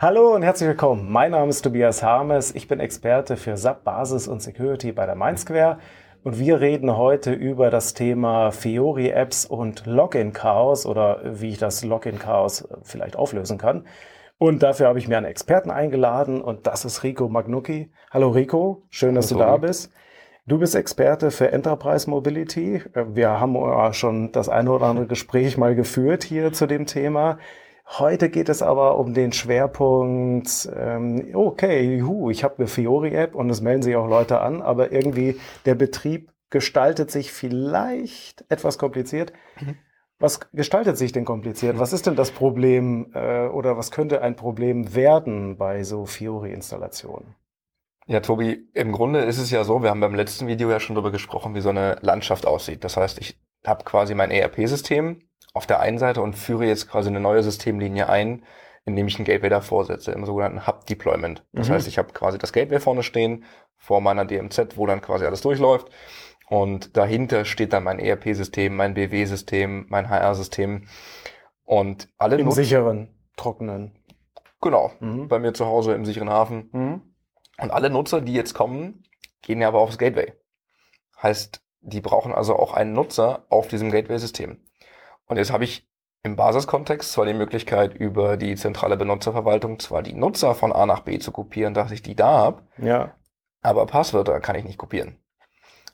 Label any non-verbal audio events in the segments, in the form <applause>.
Hallo und herzlich willkommen. Mein Name ist Tobias Harmes. Ich bin Experte für SAP Basis und Security bei der Mindsquare. Und wir reden heute über das Thema Fiori-Apps und Login-Chaos oder wie ich das Login-Chaos vielleicht auflösen kann. Und dafür habe ich mir einen Experten eingeladen und das ist Rico Magnucci. Hallo Rico, schön, dass Hallo, du da bist. Du bist Experte für Enterprise Mobility. Wir haben schon das eine oder andere Gespräch mal geführt hier zu dem Thema. Heute geht es aber um den Schwerpunkt, ähm, okay, juhu, ich habe eine Fiori-App und es melden sich auch Leute an, aber irgendwie der Betrieb gestaltet sich vielleicht etwas kompliziert. Mhm. Was gestaltet sich denn kompliziert? Was ist denn das Problem äh, oder was könnte ein Problem werden bei so Fiori-Installationen? Ja, Tobi, im Grunde ist es ja so, wir haben beim letzten Video ja schon darüber gesprochen, wie so eine Landschaft aussieht. Das heißt, ich habe quasi mein ERP-System, auf der einen Seite und führe jetzt quasi eine neue Systemlinie ein, indem ich ein Gateway davor setze, im sogenannten Hub-Deployment. Das mhm. heißt, ich habe quasi das Gateway vorne stehen, vor meiner DMZ, wo dann quasi alles durchläuft. Und dahinter steht dann mein ERP-System, mein BW-System, mein HR-System. Und alle Im sicheren, trockenen. Genau, mhm. bei mir zu Hause im sicheren Hafen. Mhm. Und alle Nutzer, die jetzt kommen, gehen ja aber aufs Gateway. Heißt, die brauchen also auch einen Nutzer auf diesem Gateway-System. Und jetzt habe ich im Basiskontext zwar die Möglichkeit, über die zentrale Benutzerverwaltung zwar die Nutzer von A nach B zu kopieren, dass ich die da habe, ja. aber Passwörter kann ich nicht kopieren.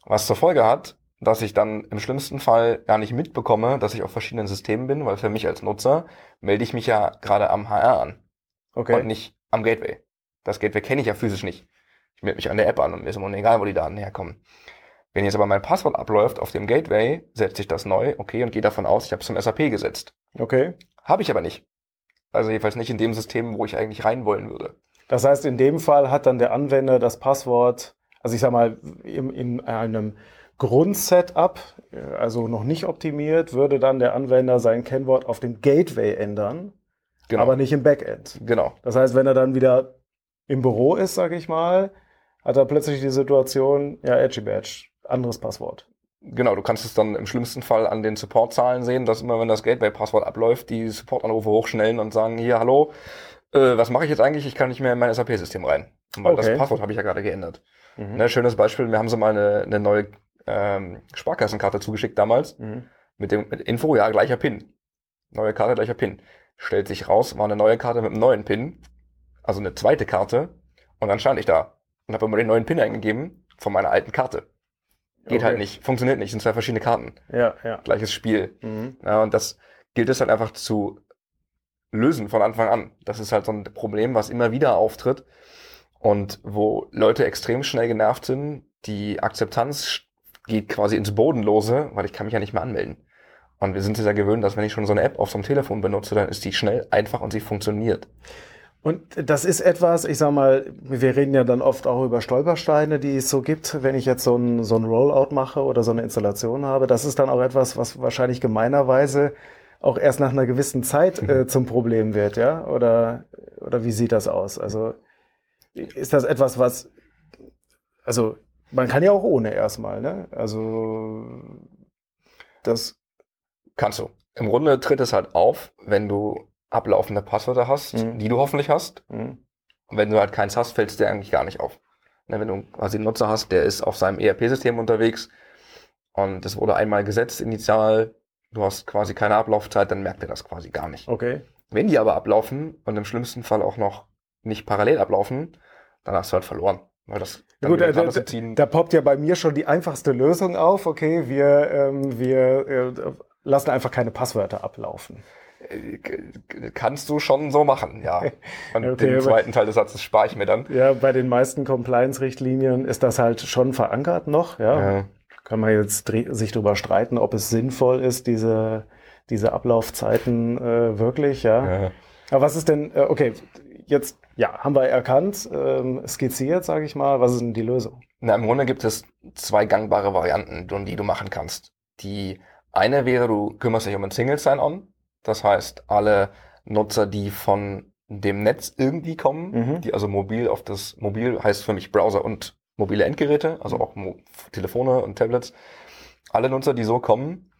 Was zur Folge hat, dass ich dann im schlimmsten Fall gar nicht mitbekomme, dass ich auf verschiedenen Systemen bin, weil für mich als Nutzer melde ich mich ja gerade am HR an. Okay. Und nicht am Gateway. Das Gateway kenne ich ja physisch nicht. Ich melde mich an der App an und mir ist immer egal, wo die Daten herkommen. Wenn jetzt aber mein Passwort abläuft auf dem Gateway, setze ich das neu, okay, und gehe davon aus, ich habe es zum SAP gesetzt. Okay. Habe ich aber nicht. Also jedenfalls nicht in dem System, wo ich eigentlich rein wollen würde. Das heißt, in dem Fall hat dann der Anwender das Passwort, also ich sag mal, in, in einem Grundsetup, also noch nicht optimiert, würde dann der Anwender sein Kennwort auf dem Gateway ändern, genau. aber nicht im Backend. Genau. Das heißt, wenn er dann wieder im Büro ist, sage ich mal, hat er plötzlich die Situation, ja, Edgy Badge, anderes Passwort. Genau, du kannst es dann im schlimmsten Fall an den Support-Zahlen sehen, dass immer, wenn das Gateway-Passwort abläuft, die Support-Anrufe hochschnellen und sagen, hier, hallo, äh, was mache ich jetzt eigentlich? Ich kann nicht mehr in mein SAP-System rein. Weil okay. das Passwort habe ich ja gerade geändert. Mhm. Ne, schönes Beispiel, wir haben so mal eine, eine neue ähm, Sparkassenkarte zugeschickt damals. Mhm. Mit dem mit Info, ja, gleicher PIN. Neue Karte, gleicher PIN. Stellt sich raus, war eine neue Karte mit einem neuen PIN. Also eine zweite Karte. Und dann stand ich da und habe immer den neuen PIN eingegeben von meiner alten Karte. Geht okay. halt nicht, funktioniert nicht, sind zwei verschiedene Karten. Ja, ja. Gleiches Spiel. Mhm. Ja, und das gilt es halt einfach zu lösen von Anfang an. Das ist halt so ein Problem, was immer wieder auftritt und wo Leute extrem schnell genervt sind. Die Akzeptanz geht quasi ins Bodenlose, weil ich kann mich ja nicht mehr anmelden. Und wir sind es ja gewöhnt, dass wenn ich schon so eine App auf so einem Telefon benutze, dann ist die schnell, einfach und sie funktioniert. Und das ist etwas, ich sag mal, wir reden ja dann oft auch über Stolpersteine, die es so gibt, wenn ich jetzt so ein, so ein Rollout mache oder so eine Installation habe. Das ist dann auch etwas, was wahrscheinlich gemeinerweise auch erst nach einer gewissen Zeit äh, <laughs> zum Problem wird, ja? Oder, oder wie sieht das aus? Also ist das etwas, was, also man kann ja auch ohne erstmal, ne? Also das. Kannst du. Im Grunde tritt es halt auf, wenn du ablaufende Passwörter hast, mhm. die du hoffentlich hast. Mhm. Und wenn du halt keins hast, fällt es dir eigentlich gar nicht auf. Ne, wenn du quasi einen Nutzer hast, der ist auf seinem ERP-System unterwegs und das wurde einmal gesetzt initial, du hast quasi keine Ablaufzeit, dann merkt er das quasi gar nicht. Okay. Wenn die aber ablaufen und im schlimmsten Fall auch noch nicht parallel ablaufen, dann hast du halt verloren. Weil das gut, da, da, da, poppt ja bei mir schon die einfachste Lösung auf. Okay, wir, ähm, wir äh, lassen einfach keine Passwörter ablaufen. Kannst du schon so machen, ja. <laughs> Und okay, den zweiten Teil des Satzes spare ich mir dann. Ja, bei den meisten Compliance-Richtlinien ist das halt schon verankert noch, ja. ja. Kann man jetzt sich darüber streiten, ob es sinnvoll ist, diese, diese Ablaufzeiten äh, wirklich, ja. ja. Aber was ist denn, äh, okay, jetzt, ja, haben wir erkannt, ähm, skizziert, sage ich mal, was ist denn die Lösung? Na, im Grunde gibt es zwei gangbare Varianten, die du machen kannst. Die eine wäre, du kümmerst dich um ein Single Sign-On das heißt, alle Nutzer, die von dem Netz irgendwie kommen, mhm. die also mobil auf das Mobil heißt für mich Browser und mobile Endgeräte, also auch Mo Telefone und Tablets. Alle Nutzer, die so kommen,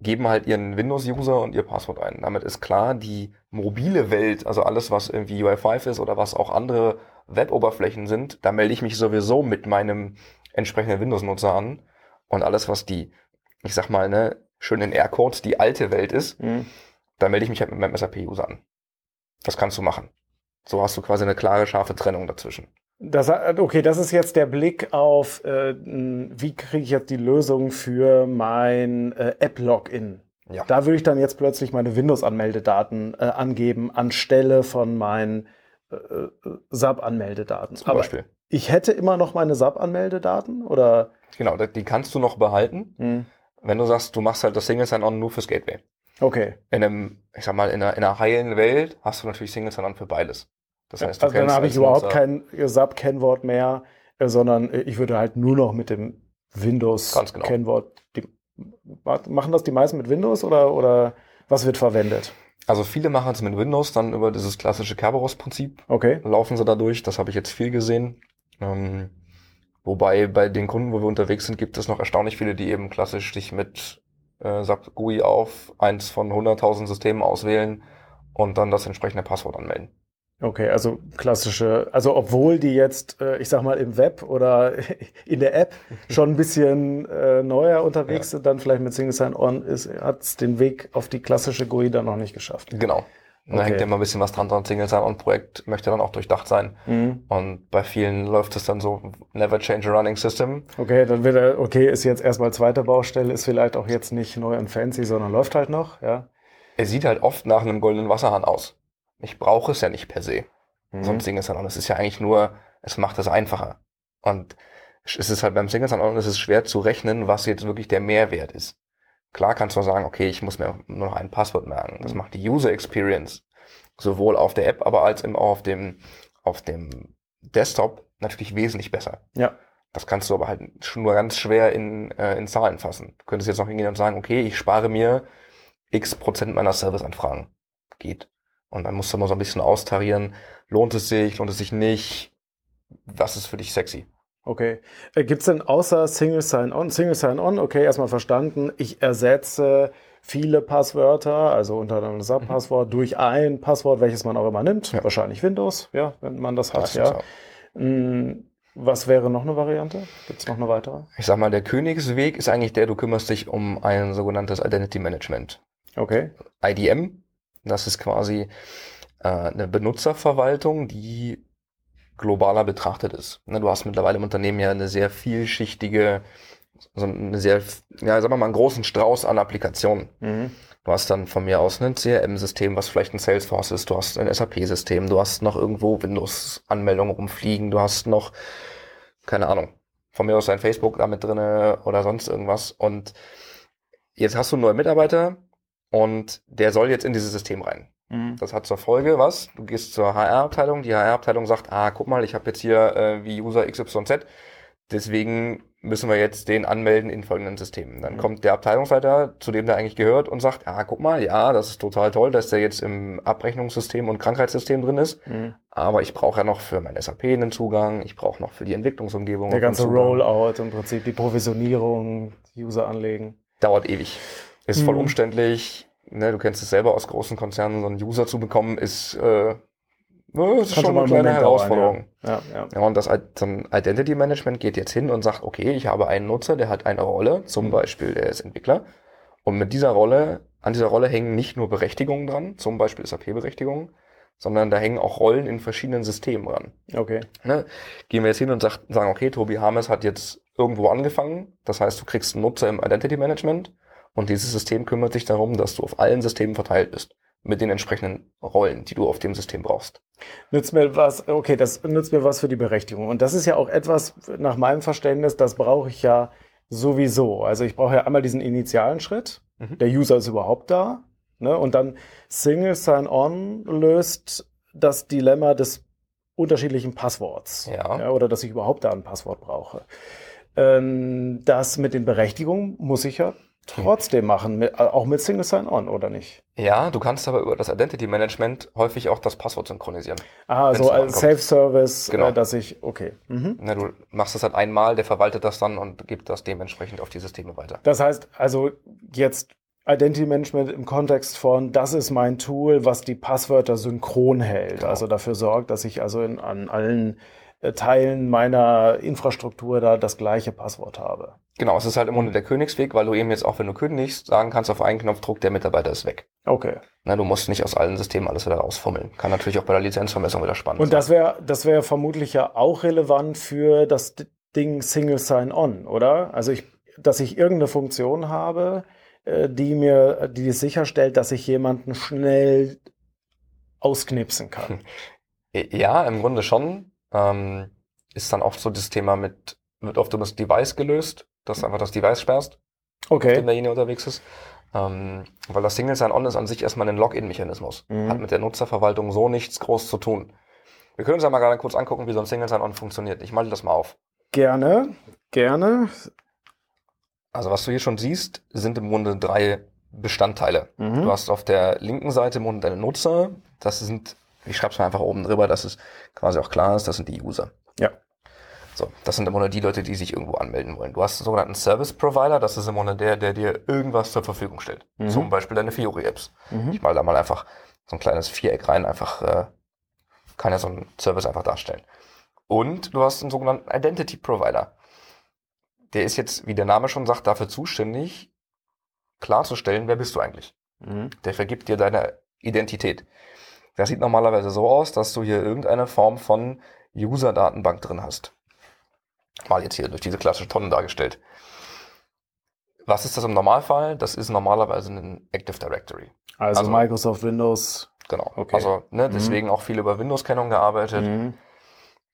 geben halt ihren Windows-User und ihr Passwort ein. Damit ist klar, die mobile Welt, also alles, was irgendwie UI5 ist oder was auch andere Web-Oberflächen sind, da melde ich mich sowieso mit meinem entsprechenden Windows-Nutzer an. Und alles, was die, ich sag mal, ne, schön in Aircodes, die alte Welt ist, mhm. Da melde ich mich halt mit meinem SAP-User an. Das kannst du machen. So hast du quasi eine klare, scharfe Trennung dazwischen. Das, okay, das ist jetzt der Blick auf, äh, wie kriege ich jetzt die Lösung für mein äh, App-Login. Ja. Da würde ich dann jetzt plötzlich meine Windows-Anmeldedaten äh, angeben anstelle von meinen äh, äh SAP-Anmeldedaten. Zum Aber Beispiel. Ich hätte immer noch meine SAP-Anmeldedaten oder? Genau, die kannst du noch behalten, hm. wenn du sagst, du machst halt das Single Sign-On nur fürs Gateway. Okay. In einem, ich sag mal, in einer, in einer heilen Welt hast du natürlich Single Sign-On für beides. Das heißt, du also dann habe ich überhaupt kein SAP-Kennwort mehr, äh, sondern äh, ich würde halt nur noch mit dem Windows-Kennwort. Genau. Machen das die meisten mit Windows oder, oder was wird verwendet? Also viele machen es mit Windows, dann über dieses klassische Kerberos-Prinzip. Okay. Laufen sie da durch, das habe ich jetzt viel gesehen. Ähm, wobei bei den Kunden, wo wir unterwegs sind, gibt es noch erstaunlich viele, die eben klassisch sich mit äh, SAP GUI auf eins von 100.000 Systemen auswählen und dann das entsprechende Passwort anmelden. Okay, also klassische, also obwohl die jetzt, äh, ich sag mal, im Web oder <laughs> in der App schon ein bisschen äh, neuer unterwegs ja. sind, dann vielleicht mit Single Sign-On ist, hat es den Weg auf die klassische GUI dann noch nicht geschafft. Genau. Da okay. hängt ja immer ein bisschen was dran dran. Single Sign-On-Projekt möchte dann auch durchdacht sein. Mhm. Und bei vielen läuft es dann so, never change a running system. Okay, dann wird er, okay, ist jetzt erstmal zweite Baustelle, ist vielleicht auch jetzt nicht neu und fancy, sondern läuft halt noch, ja. Er sieht halt oft nach einem goldenen Wasserhahn aus. Ich brauche es ja nicht per se. Mhm. So ein Single Sign-On. Es ist ja eigentlich nur, es macht es einfacher. Und es ist halt beim Single Sign-On, es ist schwer zu rechnen, was jetzt wirklich der Mehrwert ist. Klar kannst du sagen, okay, ich muss mir nur noch ein Passwort merken. Das mhm. macht die User Experience sowohl auf der App, aber als eben auch auf dem, auf dem Desktop natürlich wesentlich besser. Ja. Das kannst du aber halt schon nur ganz schwer in, äh, in Zahlen fassen. Du könntest jetzt noch hingehen und sagen, okay, ich spare mir x Prozent meiner Serviceanfragen. Geht. Und dann musst du mal so ein bisschen austarieren, lohnt es sich, lohnt es sich nicht, was ist für dich sexy? Okay. Äh, Gibt es denn außer Single Sign-On, Single Sign-On, okay, erstmal verstanden, ich ersetze viele Passwörter, also unter anderem das Sub-Passwort, mhm. durch ein Passwort, welches man auch immer nimmt, ja. wahrscheinlich Windows, ja, wenn man das hat, das ja. Hm, was wäre noch eine Variante? Gibt es noch eine weitere? Ich sag mal, der Königsweg ist eigentlich der, du kümmerst dich um ein sogenanntes Identity Management. Okay. IDM, das ist quasi äh, eine Benutzerverwaltung, die globaler betrachtet ist. Ne, du hast mittlerweile im Unternehmen ja eine sehr vielschichtige, so eine sehr, ja, sagen wir mal, einen großen Strauß an Applikationen. Mhm. Du hast dann von mir aus ein CRM-System, was vielleicht ein Salesforce ist, du hast ein SAP-System, du hast noch irgendwo Windows-Anmeldungen rumfliegen, du hast noch, keine Ahnung, von mir aus ein Facebook damit drinne oder sonst irgendwas. Und jetzt hast du einen neuen Mitarbeiter und der soll jetzt in dieses System rein. Mhm. Das hat zur Folge was? Du gehst zur HR-Abteilung, die HR-Abteilung sagt, ah, guck mal, ich habe jetzt hier äh, wie User XYZ, deswegen müssen wir jetzt den anmelden in folgenden Systemen. Dann mhm. kommt der Abteilungsleiter, zu dem der eigentlich gehört, und sagt, ah, guck mal, ja, das ist total toll, dass der jetzt im Abrechnungssystem und Krankheitssystem drin ist, mhm. aber ich brauche ja noch für mein SAP einen Zugang, ich brauche noch für die Entwicklungsumgebung. Der ganze Rollout im Prinzip, die Provisionierung, User anlegen. Dauert ewig. Ist voll mhm. umständlich, ne, du kennst es selber aus großen Konzernen, so einen User zu bekommen, ist, äh, das ist schon eine kleine Herausforderung. ja. Ja, ja. ja, und das so Identity Management geht jetzt hin und sagt, okay, ich habe einen Nutzer, der hat eine Rolle, zum mhm. Beispiel der ist Entwickler. Und mit dieser Rolle, an dieser Rolle hängen nicht nur Berechtigungen dran, zum Beispiel SAP-Berechtigungen, sondern da hängen auch Rollen in verschiedenen Systemen dran. Okay. Ne? Gehen wir jetzt hin und sagt, sagen, okay, Tobi Harmes hat jetzt irgendwo angefangen. Das heißt, du kriegst einen Nutzer im Identity Management und dieses System kümmert sich darum, dass du auf allen Systemen verteilt bist. Mit den entsprechenden Rollen, die du auf dem System brauchst. Nützt mir was, okay, das nützt mir was für die Berechtigung. Und das ist ja auch etwas, nach meinem Verständnis, das brauche ich ja sowieso. Also ich brauche ja einmal diesen initialen Schritt. Mhm. Der User ist überhaupt da. Ne? Und dann Single Sign-On löst das Dilemma des unterschiedlichen Passworts. Ja. ja. Oder dass ich überhaupt da ein Passwort brauche. Ähm, das mit den Berechtigungen muss ich ja trotzdem machen, mit, auch mit Single Sign-On, oder nicht? Ja, du kannst aber über das Identity Management häufig auch das Passwort synchronisieren. Ah, so als Self-Service, genau. Äh, dass ich, okay. Mhm. Na, du machst das halt einmal, der verwaltet das dann und gibt das dementsprechend auf die Systeme weiter. Das heißt, also jetzt Identity Management im Kontext von, das ist mein Tool, was die Passwörter synchron hält. Genau. Also dafür sorgt, dass ich also in, an allen äh, Teilen meiner Infrastruktur da das gleiche Passwort habe. Genau, es ist halt immer nur der Königsweg, weil du eben jetzt auch, wenn du kündigst, sagen kannst auf einen Knopfdruck, der Mitarbeiter ist weg. Okay. Na, du musst nicht aus allen Systemen alles wieder rausfummeln. Kann natürlich auch bei der Lizenzvermessung wieder spannend Und das wäre das wäre vermutlich ja auch relevant für das Ding Single Sign-On, oder? Also ich, dass ich irgendeine Funktion habe, äh, die mir, die sicherstellt, dass ich jemanden schnell ausknipsen kann. <laughs> Ja, im Grunde schon. Ähm, ist dann oft so das Thema mit, wird oft über das Device gelöst, dass du einfach das Device sperrst, okay. auf dem derjenige unterwegs ist. Ähm, weil das Single Sign-On ist an sich erstmal ein Login-Mechanismus. Mhm. Hat mit der Nutzerverwaltung so nichts groß zu tun. Wir können uns ja mal gerade kurz angucken, wie so ein Single Sign-On funktioniert. Ich malte das mal auf. Gerne, gerne. Also was du hier schon siehst, sind im Grunde drei Bestandteile. Mhm. Du hast auf der linken Seite im Grunde deine Nutzer. Das sind, ich schreibe es mal einfach oben drüber, dass es quasi auch klar ist, das sind die User. Ja. So, das sind im Grunde die Leute, die sich irgendwo anmelden wollen. Du hast einen sogenannten Service Provider, das ist im Grunde der, der dir irgendwas zur Verfügung stellt. Mhm. Zum Beispiel deine Fiori-Apps. Mhm. Ich mal da mal einfach so ein kleines Viereck rein, einfach äh, kann ja so ein Service einfach darstellen. Und du hast einen sogenannten Identity Provider der ist jetzt, wie der Name schon sagt, dafür zuständig, klarzustellen, wer bist du eigentlich. Mhm. Der vergibt dir deine Identität. Das sieht normalerweise so aus, dass du hier irgendeine Form von User-Datenbank drin hast. Mal jetzt hier durch diese klassische Tonne dargestellt. Was ist das im Normalfall? Das ist normalerweise ein Active Directory. Also, also Microsoft Windows. Genau. Okay. Also ne, mhm. deswegen mhm. auch viel über Windows-Kennung gearbeitet. Mhm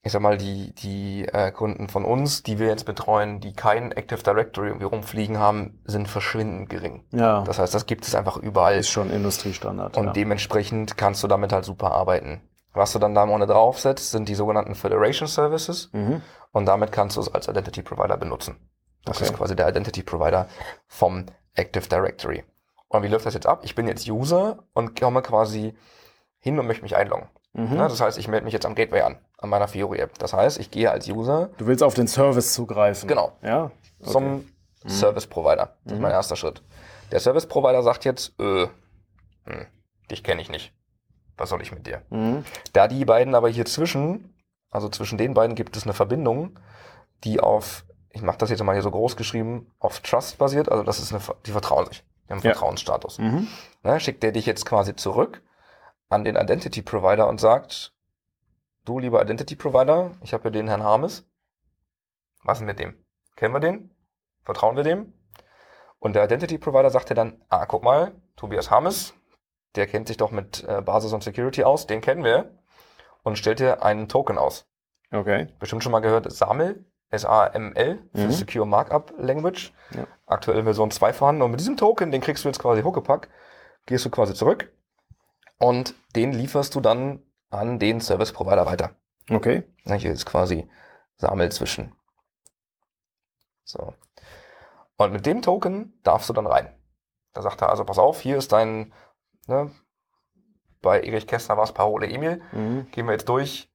ich sag mal, die, die äh, Kunden von uns, die wir jetzt betreuen, die kein Active Directory irgendwie rumfliegen haben, sind verschwindend gering. Ja. Das heißt, das gibt es einfach überall. Ist schon Industriestandard. Und ja. dementsprechend kannst du damit halt super arbeiten. Was du dann da ohne draufsetzt, sind die sogenannten Federation Services. Mhm. Und damit kannst du es als Identity Provider benutzen. Das okay. ist quasi der Identity Provider vom Active Directory. Und wie läuft das jetzt ab? Ich bin jetzt User und komme quasi hin und möchte mich einloggen. Mhm. Ja, das heißt, ich melde mich jetzt am Gateway an, an meiner Fiori-App. Das heißt, ich gehe als User. Du willst auf den Service zugreifen. Genau. Ja. Okay. Zum mhm. Service Provider. Das ist mhm. mein erster Schritt. Der Service Provider sagt jetzt, äh, hm, dich kenne ich nicht. Was soll ich mit dir? Mhm. Da die beiden aber hier zwischen, also zwischen den beiden gibt es eine Verbindung, die auf, ich mache das jetzt mal hier so groß geschrieben, auf Trust basiert. Also das ist eine, die vertrauen sich. Die haben einen ja. Vertrauensstatus. Mhm. Ne, schickt der dich jetzt quasi zurück an den Identity Provider und sagt, du lieber Identity Provider, ich habe hier den Herrn Harmes. Was ist mit dem? Kennen wir den? Vertrauen wir dem? Und der Identity Provider sagt dir dann, ah, guck mal, Tobias Harmes, der kennt sich doch mit äh, Basis und Security aus, den kennen wir. Und stellt dir einen Token aus. Okay. Bestimmt schon mal gehört, SAML, S-A-M-L, für mhm. Secure Markup Language. Ja. Aktuell Version 2 vorhanden. Und mit diesem Token, den kriegst du jetzt quasi Huckepack, gehst du quasi zurück und den lieferst du dann an den Service Provider weiter. Okay. Hier ist quasi Sammel zwischen. So. Und mit dem Token darfst du dann rein. Da sagt er also, pass auf, hier ist dein, ne, bei Erich Kästner war es Parole E-Mail. Mhm. Gehen wir jetzt durch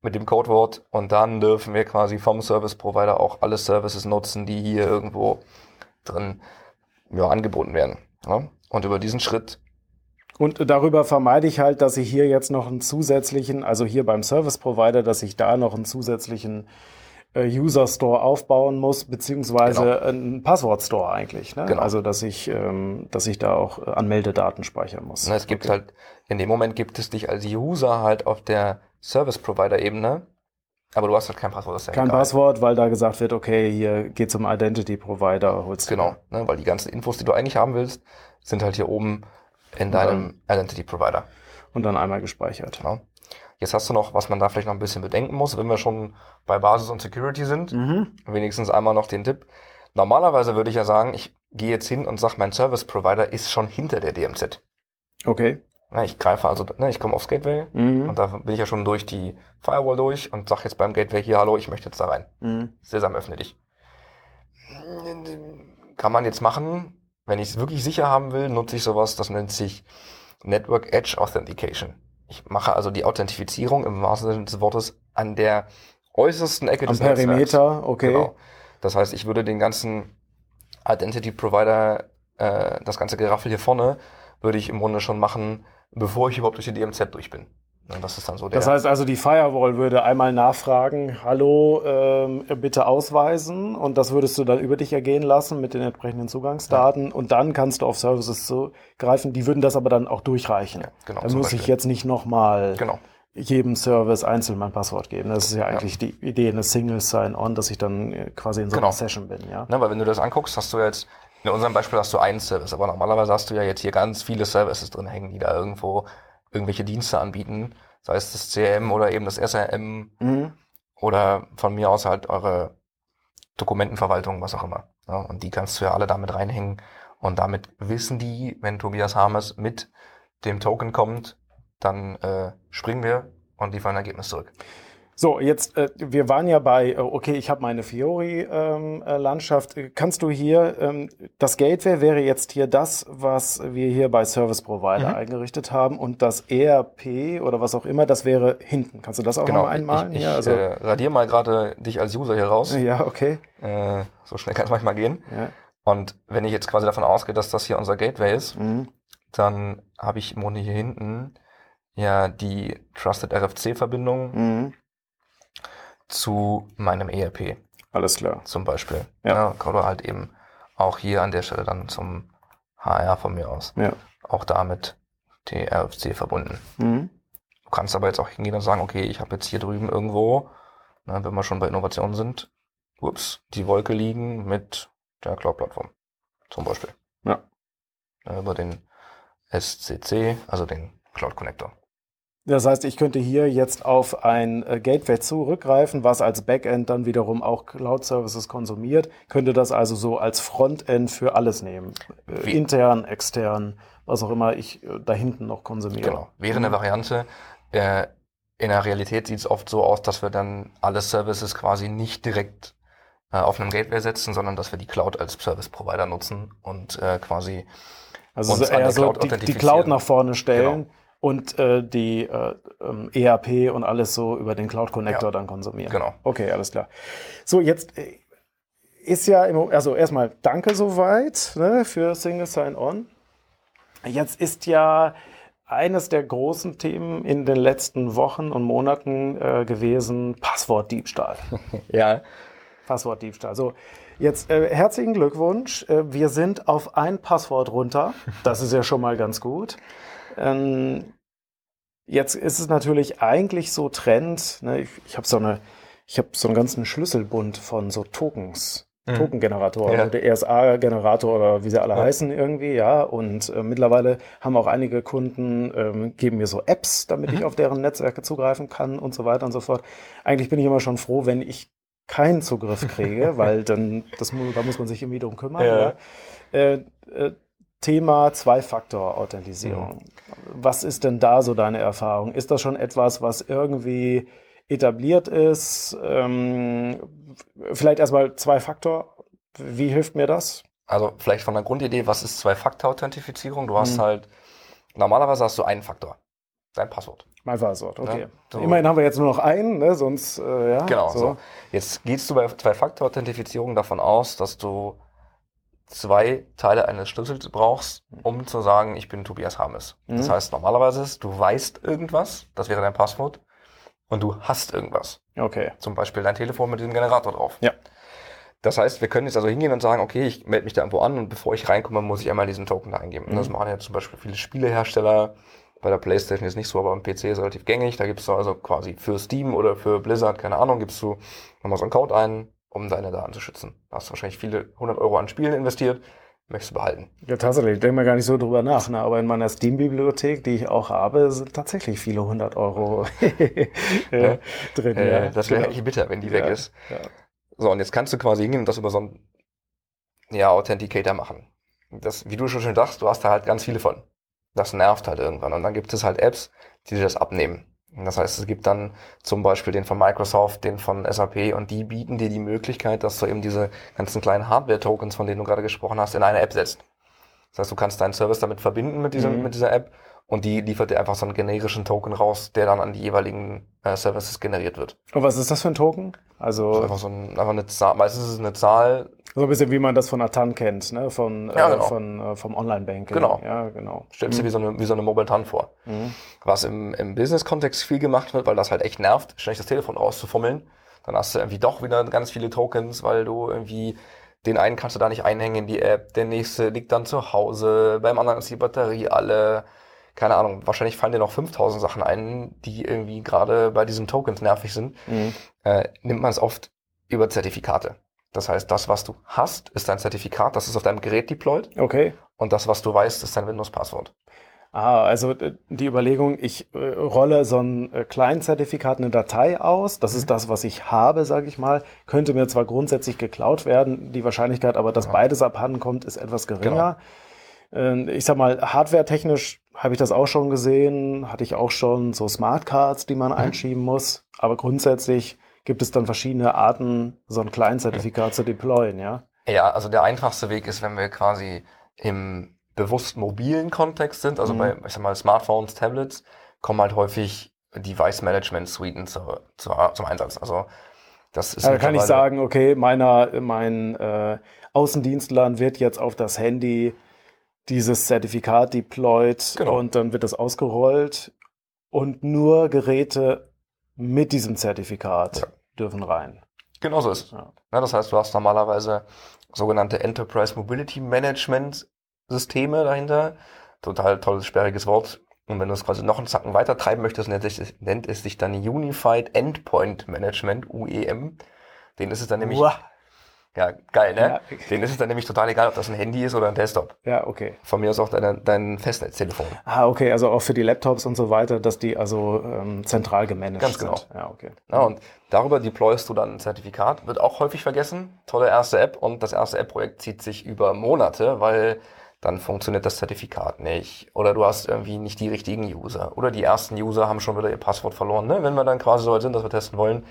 mit dem Codewort und dann dürfen wir quasi vom Service Provider auch alle Services nutzen, die hier irgendwo drin ja, angeboten werden. Ja? Und über diesen Schritt und darüber vermeide ich halt, dass ich hier jetzt noch einen zusätzlichen, also hier beim Service Provider, dass ich da noch einen zusätzlichen äh, User Store aufbauen muss, beziehungsweise genau. einen Passwort Store eigentlich. Ne? Genau. Also dass ich, ähm, dass ich da auch äh, Anmeldedaten speichern muss. Na, es gibt okay. halt, in dem Moment gibt es dich als User halt auf der Service Provider Ebene, aber du hast halt kein Passwort. Das ist ja kein egal. Passwort, weil da gesagt wird, okay, hier geht zum Identity Provider, holst Genau, ne, weil die ganzen Infos, die du eigentlich haben willst, sind halt hier oben in deinem Identity Provider. Und dann einmal gespeichert. Genau. Jetzt hast du noch, was man da vielleicht noch ein bisschen bedenken muss, wenn wir schon bei Basis und Security sind, mhm. wenigstens einmal noch den Tipp. Normalerweise würde ich ja sagen, ich gehe jetzt hin und sage, mein Service Provider ist schon hinter der DMZ. Okay. Na, ich greife also, ne, ich komme aufs Gateway mhm. und da bin ich ja schon durch die Firewall durch und sage jetzt beim Gateway hier, hallo, ich möchte jetzt da rein. Mhm. Sesam, öffne dich. Kann man jetzt machen, wenn ich es wirklich sicher haben will, nutze ich sowas, das nennt sich Network Edge Authentication. Ich mache also die Authentifizierung im wahrsten Sinne des Wortes an der äußersten Ecke Am des Perimeter, Netzwerks. okay. Genau. Das heißt, ich würde den ganzen Identity Provider äh, das ganze Geraffel hier vorne würde ich im Grunde schon machen, bevor ich überhaupt durch die DMZ durch bin. Und das ist dann so der. Das heißt also, die Firewall würde einmal nachfragen, hallo, ähm, bitte ausweisen und das würdest du dann über dich ergehen lassen mit den entsprechenden Zugangsdaten ja. und dann kannst du auf Services zugreifen, die würden das aber dann auch durchreichen. Ja, genau, dann muss Beispiel. ich jetzt nicht nochmal genau. jedem Service einzeln mein Passwort geben. Das ist ja eigentlich ja. die Idee eine Single Sign-On, dass ich dann äh, quasi in so genau. einer Session bin. Ja? Ne, weil wenn du das anguckst, hast du jetzt in unserem Beispiel hast du einen Service, aber normalerweise hast du ja jetzt hier ganz viele Services drin hängen, die da irgendwo irgendwelche Dienste anbieten, sei es das CRM oder eben das SRM mhm. oder von mir aus halt eure Dokumentenverwaltung, was auch immer. Ja, und die kannst du ja alle damit reinhängen und damit wissen die, wenn Tobias Harmes mit dem Token kommt, dann äh, springen wir und liefern ein Ergebnis zurück. So, jetzt, äh, wir waren ja bei, äh, okay, ich habe meine Fiori-Landschaft. Ähm, äh, Kannst du hier, ähm, das Gateway wäre jetzt hier das, was wir hier bei Service Provider mhm. eingerichtet haben und das ERP oder was auch immer, das wäre hinten. Kannst du das auch genau, noch einmalen? Ich, ich also, äh, radiere mal gerade dich als User hier raus. Ja, okay. Äh, so schnell kann es manchmal gehen. Ja. Und wenn ich jetzt quasi davon ausgehe, dass das hier unser Gateway ist, mhm. dann habe ich im Grunde hier hinten ja die Trusted RFC-Verbindung. Mhm zu meinem ERP. Alles klar. Zum Beispiel. Ja. ja. Oder halt eben auch hier an der Stelle dann zum HR von mir aus. Ja. Auch damit die RFC verbunden. Mhm. Du kannst aber jetzt auch hingehen und sagen, okay, ich habe jetzt hier drüben irgendwo, ne, wenn wir schon bei Innovationen sind, ups, die Wolke liegen mit der Cloud-Plattform. Zum Beispiel. Ja. ja. Über den SCC, also den Cloud Connector. Das heißt, ich könnte hier jetzt auf ein äh, Gateway zurückgreifen, was als Backend dann wiederum auch Cloud-Services konsumiert, könnte das also so als Frontend für alles nehmen. Äh, Wie? Intern, extern, was auch immer ich äh, da hinten noch konsumiere. Genau. Wäre eine Variante. Äh, in der Realität sieht es oft so aus, dass wir dann alle Services quasi nicht direkt äh, auf einem Gateway setzen, sondern dass wir die Cloud als Service-Provider nutzen und äh, quasi also eher so die, die, Cloud nach vorne stellen. Genau und äh, die äh, ähm, ERP und alles so über den Cloud Connector ja, dann konsumieren. Genau. Okay, alles klar. So, jetzt äh, ist ja, im, also erstmal danke soweit ne, für Single Sign-On. Jetzt ist ja eines der großen Themen in den letzten Wochen und Monaten äh, gewesen Passwortdiebstahl. <laughs> ja. Passwortdiebstahl. So, jetzt äh, herzlichen Glückwunsch. Äh, wir sind auf ein Passwort runter. Das ist ja schon mal ganz gut. Ähm, jetzt ist es natürlich eigentlich so Trend, ne, ich, ich habe so eine, ich habe so einen ganzen Schlüsselbund von so Tokens. Mhm. Token-Generator, ja. also der ESA-Generator oder wie sie alle ja. heißen irgendwie, ja. Und äh, mittlerweile haben auch einige Kunden, ähm, geben mir so Apps, damit mhm. ich auf deren Netzwerke zugreifen kann und so weiter und so fort. Eigentlich bin ich immer schon froh, wenn ich keinen Zugriff kriege, <laughs> weil dann, das, da muss man sich irgendwie drum kümmern. Ja. ja. Äh, äh, Thema Zwei-Faktor-Authentisierung. Mhm. Was ist denn da so deine Erfahrung? Ist das schon etwas, was irgendwie etabliert ist? Ähm, vielleicht erstmal Zwei-Faktor. Wie hilft mir das? Also vielleicht von der Grundidee, was ist Zwei-Faktor-Authentifizierung? Du hast mhm. halt, normalerweise hast du einen Faktor. Dein Passwort. Mein Passwort, okay. Ja, so. Immerhin haben wir jetzt nur noch einen, ne? sonst, äh, ja. Genau, so. so. Jetzt gehst du bei Zwei-Faktor-Authentifizierung davon aus, dass du zwei Teile eines Schlüssels brauchst, um zu sagen, ich bin Tobias Harmes. Mhm. Das heißt, normalerweise ist, du weißt irgendwas, das wäre dein Passwort, und du hast irgendwas. Okay. Zum Beispiel dein Telefon mit diesem Generator drauf. Ja. Das heißt, wir können jetzt also hingehen und sagen, okay, ich melde mich da irgendwo an und bevor ich reinkomme, muss ich einmal diesen Token da eingeben. Mhm. Das machen ja zum Beispiel viele Spielehersteller. Bei der Playstation ist nicht so, aber am PC ist relativ gängig. Da gibst du also quasi für Steam oder für Blizzard, keine Ahnung, gibst du nochmal so einen Code ein, um deine Daten zu schützen. Da hast du wahrscheinlich viele hundert Euro an Spielen investiert, möchtest du behalten. Ja, tatsächlich. Ich denke mir gar nicht so drüber nach. Ne? Aber in meiner Steam-Bibliothek, die ich auch habe, sind tatsächlich viele hundert Euro <laughs> ja, drin. Äh, ja. Das wäre eigentlich bitter, wenn die weg ist. So, und jetzt kannst du quasi hingehen und das über so einen ja, Authenticator machen. Das, wie du schon schon dachtest, du hast da halt ganz viele von. Das nervt halt irgendwann. Und dann gibt es halt Apps, die dir das abnehmen. Das heißt, es gibt dann zum Beispiel den von Microsoft, den von SAP und die bieten dir die Möglichkeit, dass du eben diese ganzen kleinen Hardware-Tokens, von denen du gerade gesprochen hast, in eine App setzt. Das heißt, du kannst deinen Service damit verbinden mit, diesem, mhm. mit dieser App und die liefert dir einfach so einen generischen Token raus, der dann an die jeweiligen äh, Services generiert wird. Und was ist das für ein Token? Also einfach so ein, einfach eine Zahl, meistens ist es eine Zahl. So ein bisschen wie man das von Atan kennt, ne? Von, ja, genau. äh, von äh, vom Online-Banking. Genau. Ja, genau. Stellst mhm. dir wie so eine, wie so eine Mobile TAN vor. Mhm. Was im, im Business-Kontext viel gemacht wird, weil das halt echt nervt, ständig das Telefon rauszufummeln. Dann hast du irgendwie doch wieder ganz viele Tokens, weil du irgendwie den einen kannst du da nicht einhängen in die App, der nächste liegt dann zu Hause, beim anderen ist die Batterie alle. Keine Ahnung, wahrscheinlich fallen dir noch 5000 Sachen ein, die irgendwie gerade bei diesen Tokens nervig sind. Mhm. Äh, nimmt man es oft über Zertifikate. Das heißt, das, was du hast, ist dein Zertifikat, das ist auf deinem Gerät deployed. Okay. Und das, was du weißt, ist dein Windows-Passwort. Ah, also äh, die Überlegung, ich äh, rolle so ein äh, Client-Zertifikat, eine Datei aus, das mhm. ist das, was ich habe, sage ich mal, könnte mir zwar grundsätzlich geklaut werden, die Wahrscheinlichkeit aber, dass ja. beides abhanden kommt, ist etwas geringer. Genau. Ich sag mal, hardware-technisch habe ich das auch schon gesehen, hatte ich auch schon so Smartcards, die man mhm. einschieben muss, aber grundsätzlich gibt es dann verschiedene Arten, so ein Client-Zertifikat zu deployen, ja? Ja, also der einfachste Weg ist, wenn wir quasi im bewusst mobilen Kontext sind, also mhm. bei, ich sag mal, Smartphones, Tablets, kommen halt häufig Device Management Suiten zu, zu, zum Einsatz. Also das ist. Da kann ich sagen, okay, meiner, mein äh, Außendienstler wird jetzt auf das Handy dieses Zertifikat deployed genau. und dann wird das ausgerollt und nur Geräte mit diesem Zertifikat ja. dürfen rein. Genau so ist es. Ja. Ja, das heißt, du hast normalerweise sogenannte Enterprise Mobility Management Systeme dahinter. Total tolles, sperriges Wort. Und wenn du es quasi noch einen Zacken weiter treiben möchtest, nennt es, nennt es sich dann Unified Endpoint Management, UEM. Den ist es dann nämlich, Uah. Ja, geil, ne? Ja. Den ist es dann nämlich total egal, ob das ein Handy ist oder ein Desktop. Ja, okay. Von mir aus auch dein, dein Festnetztelefon. Ah, okay, also auch für die Laptops und so weiter, dass die also ähm, zentral gemanagt Ganz genau. sind. Ja, okay. Ja, und darüber deployst du dann ein Zertifikat. Wird auch häufig vergessen. Tolle erste App und das erste App-Projekt zieht sich über Monate, weil dann funktioniert das Zertifikat nicht. Oder du hast irgendwie nicht die richtigen User. Oder die ersten User haben schon wieder ihr Passwort verloren. Ne? Wenn wir dann quasi so weit sind, dass wir testen wollen,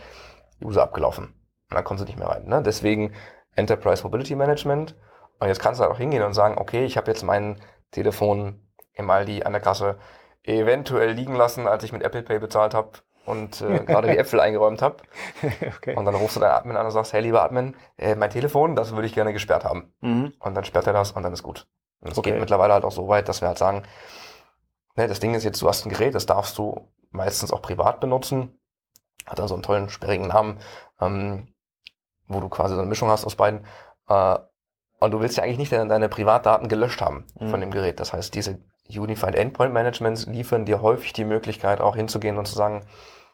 User abgelaufen. Und dann kommen sie nicht mehr rein. Ne? Deswegen Enterprise Mobility Management. Und jetzt kannst du halt auch hingehen und sagen, okay, ich habe jetzt mein Telefon im Aldi an der Kasse eventuell liegen lassen, als ich mit Apple Pay bezahlt habe und äh, <laughs> gerade die Äpfel eingeräumt habe. okay. Und dann rufst du deinen Admin an und sagst, hey lieber Admin, äh, mein Telefon, das würde ich gerne gesperrt haben. Mhm. Und dann sperrt er das und dann ist gut. Und es okay. geht mittlerweile halt auch so weit, dass wir halt sagen, ne, das Ding ist jetzt, du hast ein Gerät, das darfst du meistens auch privat benutzen. Hat dann so einen tollen, sperrigen Namen, ähm, wo du quasi so eine Mischung hast aus beiden. Äh, und du willst ja eigentlich nicht deine, deine Privatdaten gelöscht haben mhm. von dem Gerät. Das heißt, diese Unified Endpoint Managements liefern dir häufig die Möglichkeit, auch hinzugehen und zu sagen,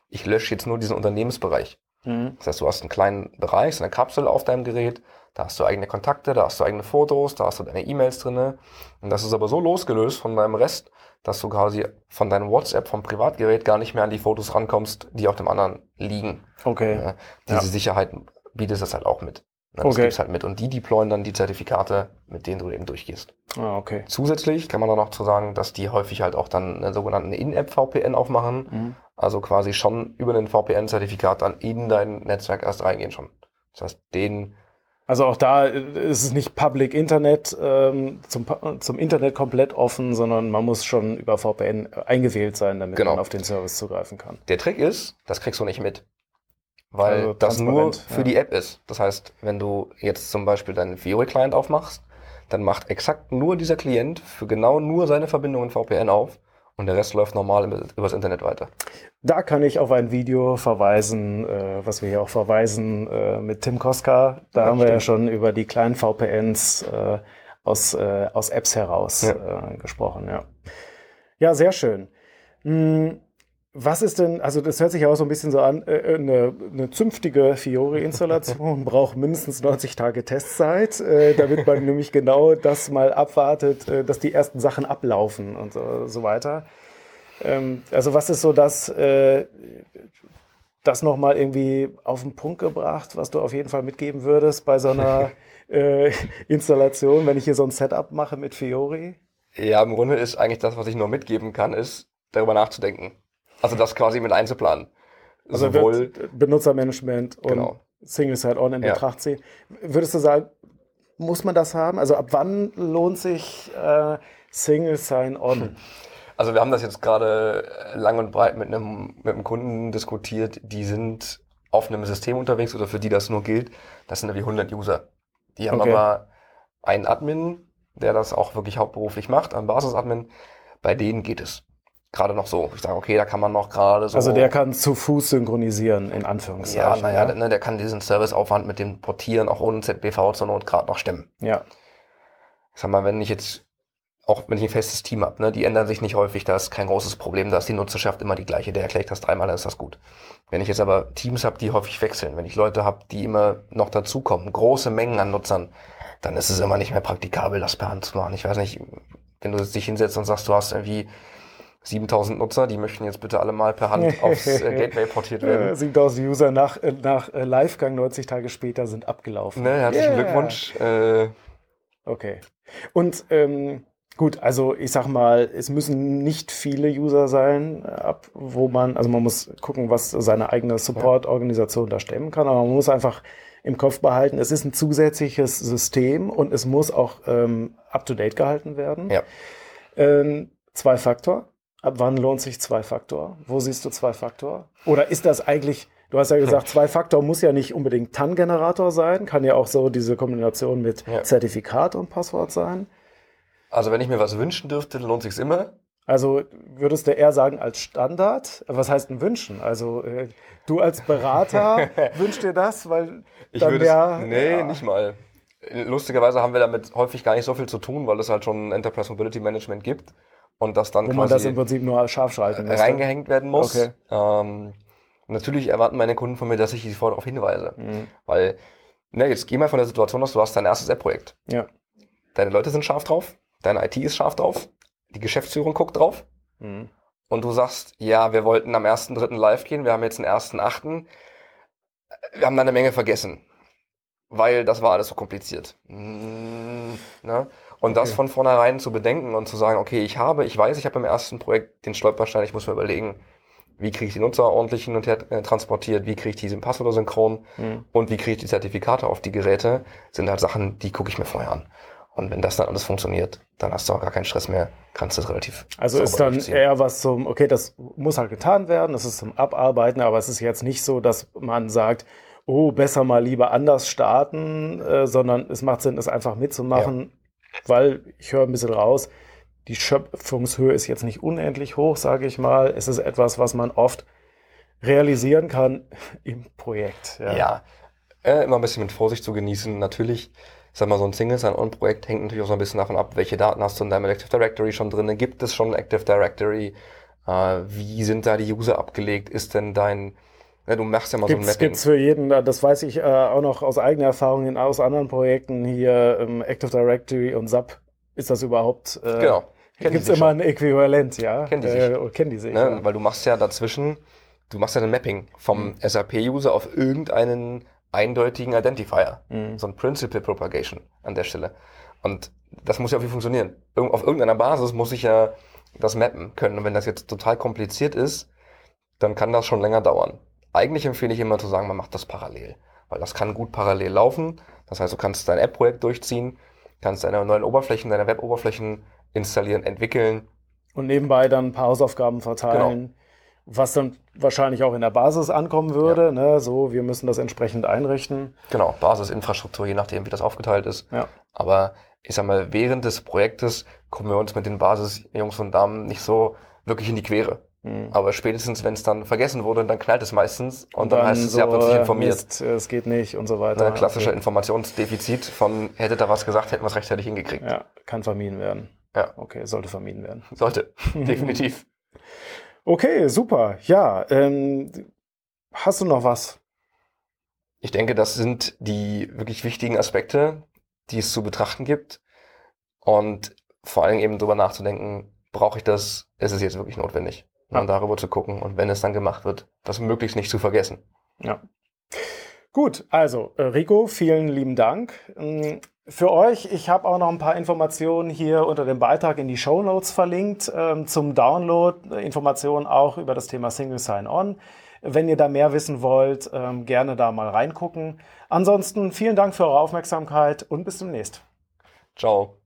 ich lösche jetzt nur diesen Unternehmensbereich. Mhm. Das heißt, du hast einen kleinen Bereich, so eine Kapsel auf deinem Gerät, da hast du eigene Kontakte, da hast du eigene Fotos, da hast du deine E-Mails drinne. Und das ist aber so losgelöst von deinem Rest, dass du quasi von deinem WhatsApp vom Privatgerät gar nicht mehr an die Fotos rankommst, die auf dem anderen liegen. Okay. Ja, diese ja. Sicherheit bietet es halt auch mit. Das okay. gibt's halt mit. Und die deployen dann die Zertifikate, mit denen du eben durchgehst. Ah, okay. Zusätzlich kann man dann noch zu sagen, dass die häufig halt auch dann einen sogenannten In-App-VPN aufmachen. Mhm. Also quasi schon über ein VPN-Zertifikat dann in dein Netzwerk erst reingehen schon. Das heißt, den also auch da ist es nicht Public Internet ähm, zum, zum Internet komplett offen, sondern man muss schon über VPN eingewählt sein, damit genau. man auf den Service zugreifen kann. Der Trick ist, das kriegst du nicht mit. Weil also das nur für ja. die App ist. Das heißt, wenn du jetzt zum Beispiel deinen Fiori-Client aufmachst, dann macht exakt nur dieser Klient für genau nur seine Verbindung in VPN auf und der Rest läuft normal übers Internet weiter. Da kann ich auf ein Video verweisen, äh, was wir hier auch verweisen äh, mit Tim Koska. Da ja, haben wir ja schon über die kleinen VPNs äh, aus, äh, aus Apps heraus ja. Äh, gesprochen. Ja. ja, sehr schön. Hm. Was ist denn, also das hört sich ja auch so ein bisschen so an, äh, äh eine, eine zünftige Fiori-Installation <laughs> braucht mindestens 90 Tage Testzeit, äh, damit man <laughs> nämlich genau das mal abwartet, äh, dass die ersten Sachen ablaufen und so, so weiter. Ähm, also was ist so das, äh, das nochmal irgendwie auf den Punkt gebracht, was du auf jeden Fall mitgeben würdest bei so einer <laughs> äh, Installation, wenn ich hier so ein Setup mache mit Fiori? Ja, im Grunde ist eigentlich das, was ich nur mitgeben kann, ist darüber nachzudenken. Also das quasi mit einzuplanen. Also Sowohl Benutzermanagement und genau. Single Side-On in ja. Betracht ziehen. Würdest du sagen, muss man das haben? Also ab wann lohnt sich äh, Single Sign-On? Hm. Also wir haben das jetzt gerade lang und breit mit einem, mit einem Kunden diskutiert, die sind auf einem System unterwegs oder für die das nur gilt, das sind irgendwie 100 User. Die haben okay. aber einen Admin, der das auch wirklich hauptberuflich macht, einen Basisadmin. Bei denen geht es gerade noch so. Ich sage, okay, da kann man noch gerade so. Also der kann zu Fuß synchronisieren, in Anführungszeichen. Ja, naja, ja. Ne, der kann diesen Serviceaufwand mit dem Portieren auch ohne ZBV zur Not gerade noch stemmen. Ja. Ich sag mal, wenn ich jetzt, auch wenn ich ein festes Team habe, ne, die ändern sich nicht häufig, da ist kein großes Problem, da ist die Nutzerschaft immer die gleiche, der erklärt das dreimal, dann ist das gut. Wenn ich jetzt aber Teams habe, die häufig wechseln, wenn ich Leute habe, die immer noch dazukommen, große Mengen an Nutzern, dann ist es immer nicht mehr praktikabel, das per Hand zu machen. Ich weiß nicht, wenn du dich hinsetzt und sagst, du hast irgendwie 7000 Nutzer, die möchten jetzt bitte alle mal per Hand <laughs> aufs äh, Gateway portiert werden. 7000 User nach, äh, nach äh, Livegang 90 Tage später sind abgelaufen. Ne, herzlichen yeah. Glückwunsch. Äh, okay. Und ähm, gut, also ich sag mal, es müssen nicht viele User sein, ab wo man, also man muss gucken, was seine eigene Support-Organisation da stemmen kann, aber man muss einfach im Kopf behalten, es ist ein zusätzliches System und es muss auch ähm, up-to-date gehalten werden. Ja. Ähm, zwei Faktor. Ab wann lohnt sich Zwei-Faktor? Wo siehst du Zwei-Faktor? Oder ist das eigentlich, du hast ja gesagt, Zwei-Faktor muss ja nicht unbedingt TAN-Generator sein, kann ja auch so diese Kombination mit ja. Zertifikat und Passwort sein. Also wenn ich mir was wünschen dürfte, lohnt sich's immer. Also würdest du eher sagen als Standard? Was heißt denn wünschen? Also äh, du als Berater <laughs> wünschst dir das, weil ich würde ja, nee, ja. nicht mal. Lustigerweise haben wir damit häufig gar nicht so viel zu tun, weil es halt schon Enterprise Mobility Management gibt und das dann Wo man das im Prinzip nur scharf schalten lässt. reingehängt werden muss. Okay. Ähm, natürlich erwarten meine Kunden von mir, dass ich sie vorher darauf hinweise. Mhm. Weil, ne, jetzt geh mal von der Situation aus, du hast dein erstes App-Projekt. Ja. Deine Leute sind scharf drauf, deine IT ist scharf drauf, die Geschäftsführung guckt drauf. Mhm. Und du sagst, ja, wir wollten am 1.3. live gehen, wir haben jetzt den 1.8. Wir haben da eine Menge vergessen. Weil das war alles so kompliziert. Mhm, ne? Und okay. das von vornherein zu bedenken und zu sagen, okay, ich habe, ich weiß, ich habe im ersten Projekt den Stolperstein, ich muss mir überlegen, wie kriege ich die Nutzer ordentlich hin und her äh, transportiert, wie kriege ich diese Passwörter synchron mhm. und wie kriege ich die Zertifikate auf die Geräte, sind halt Sachen, die gucke ich mir vorher an. Und wenn das dann alles funktioniert, dann hast du auch gar keinen Stress mehr, kannst du es relativ. Also ist dann eher was zum, okay, das muss halt getan werden, das ist zum Abarbeiten, aber es ist jetzt nicht so, dass man sagt, oh, besser mal lieber anders starten, äh, sondern es macht Sinn, es einfach mitzumachen. Ja weil ich höre ein bisschen raus, die Schöpfungshöhe ist jetzt nicht unendlich hoch, sage ich mal. Es ist etwas, was man oft realisieren kann <laughs> im Projekt. Ja, ja äh, immer ein bisschen mit Vorsicht zu genießen. Natürlich, ich sag mal, so ein Single Sign-On-Projekt hängt natürlich auch so ein bisschen davon ab, welche Daten hast du in deinem Active Directory schon drin. Gibt es schon ein Active Directory? Äh, wie sind da die User abgelegt? Ist denn dein ja, du machst ja mal gibt's, so ein Mapping. Gibt's für jeden, das weiß ich äh, auch noch aus eigener Erfahrung aus anderen Projekten hier, ähm, Active Directory und SAP, ist das überhaupt, äh, genau. Gibt es immer ein Äquivalent, ja? Kennen die sich. Äh, kennen die sich ne? ja. Weil du machst ja dazwischen, du machst ja ein Mapping vom mhm. SAP-User auf irgendeinen eindeutigen Identifier. Mhm. So ein Principal Propagation an der Stelle. Und das muss ja irgendwie funktionieren. auf irgendeiner Basis muss ich ja das mappen können. Und wenn das jetzt total kompliziert ist, dann kann das schon länger dauern. Eigentlich empfehle ich immer zu sagen, man macht das parallel, weil das kann gut parallel laufen. Das heißt, du kannst dein App-Projekt durchziehen, kannst deine neuen Oberflächen, deine Web-Oberflächen installieren, entwickeln. Und nebenbei dann ein paar Hausaufgaben verteilen, genau. was dann wahrscheinlich auch in der Basis ankommen würde. Ja. Ne? So, wir müssen das entsprechend einrichten. Genau, Basisinfrastruktur, je nachdem, wie das aufgeteilt ist. Ja. Aber ich sag mal, während des Projektes kommen wir uns mit den Basisjungs und Damen nicht so wirklich in die Quere. Mhm. Aber spätestens, wenn es dann vergessen wurde, dann knallt es meistens und, und dann, dann, heißt es, so, habt uns nicht informiert. Mist, es geht nicht und so weiter. Ein klassischer okay. Informationsdefizit von, hättet da was gesagt, hätten wir es rechtzeitig hingekriegt. Ja, kann vermieden werden. Ja. Okay, sollte vermieden werden. Sollte, <laughs> definitiv. Okay, super. Ja, ähm, hast du noch was? Ich denke, das sind die wirklich wichtigen Aspekte, die es zu betrachten gibt. Und vor allem eben darüber nachzudenken, brauche ich das? Ist es jetzt wirklich notwendig? Ja. darüber zu gucken und wenn es dann gemacht wird, das möglichst nicht zu vergessen. Ja. Gut, also äh, Rico, vielen lieben Dank. Ähm, für euch, ich habe auch noch ein paar Informationen hier unter dem Beitrag in die Show Notes verlinkt ähm, zum Download, äh, Informationen auch über das Thema Single Sign-On. Wenn ihr da mehr wissen wollt, ähm, gerne da mal reingucken. Ansonsten vielen Dank für eure Aufmerksamkeit und bis demnächst. Ciao.